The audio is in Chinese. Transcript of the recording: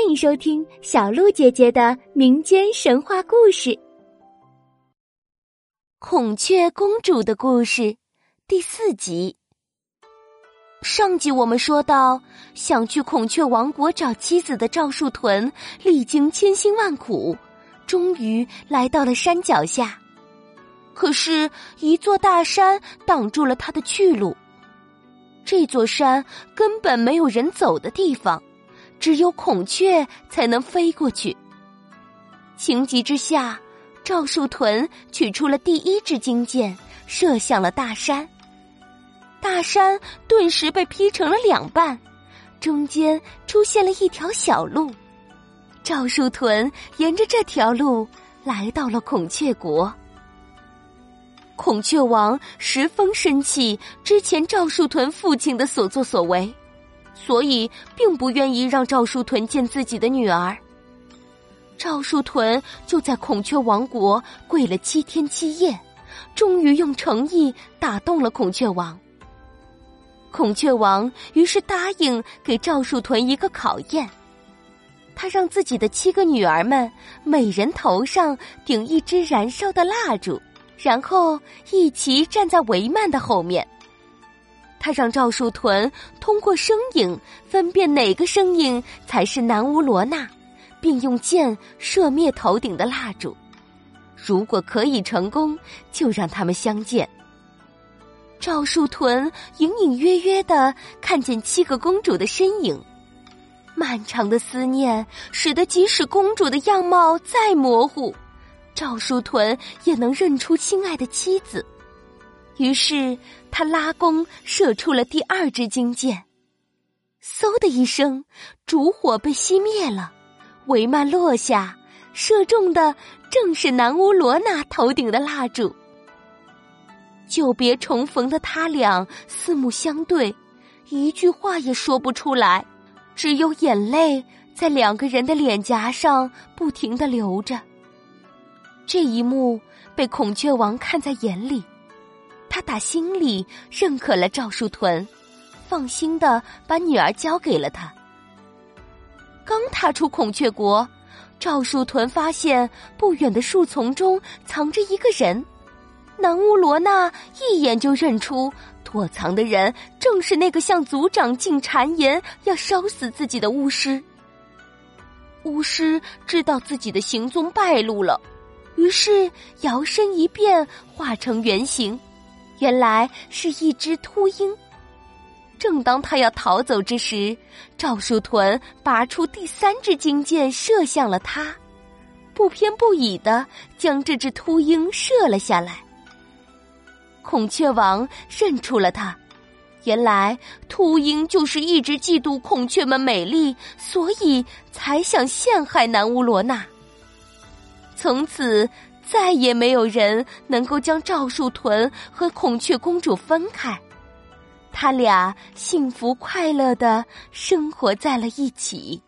欢迎收听小鹿姐姐的民间神话故事《孔雀公主的故事》第四集。上集我们说到，想去孔雀王国找妻子的赵树屯，历经千辛万苦，终于来到了山脚下。可是，一座大山挡住了他的去路。这座山根本没有人走的地方。只有孔雀才能飞过去。情急之下，赵树屯取出了第一支金箭，射向了大山。大山顿时被劈成了两半，中间出现了一条小路。赵树屯沿着这条路来到了孔雀国。孔雀王十分生气之前赵树屯父亲的所作所为。所以，并不愿意让赵树屯见自己的女儿。赵树屯就在孔雀王国跪了七天七夜，终于用诚意打动了孔雀王。孔雀王于是答应给赵树屯一个考验，他让自己的七个女儿们每人头上顶一支燃烧的蜡烛，然后一齐站在帷幔的后面。他让赵树屯通过声音分辨哪个声音才是南乌罗娜，并用箭射灭头顶的蜡烛。如果可以成功，就让他们相见。赵树屯隐隐约约的看见七个公主的身影，漫长的思念使得即使公主的样貌再模糊，赵树屯也能认出亲爱的妻子。于是他拉弓射出了第二支金箭，嗖的一声，烛火被熄灭了，帷幔落下，射中的正是南乌罗那头顶的蜡烛。久别重逢的他俩四目相对，一句话也说不出来，只有眼泪在两个人的脸颊上不停的流着。这一幕被孔雀王看在眼里。他打心里认可了赵树屯，放心的把女儿交给了他。刚踏出孔雀国，赵树屯发现不远的树丛中藏着一个人。南乌罗娜一眼就认出躲藏的人正是那个向族长进谗言要烧死自己的巫师。巫师知道自己的行踪败露了，于是摇身一变，化成原形。原来是一只秃鹰。正当他要逃走之时，赵树屯拔出第三支金箭，射向了他，不偏不倚的将这只秃鹰射了下来。孔雀王认出了他，原来秃鹰就是一直嫉妒孔雀们美丽，所以才想陷害南乌罗娜。从此。再也没有人能够将赵树屯和孔雀公主分开，他俩幸福快乐的生活在了一起。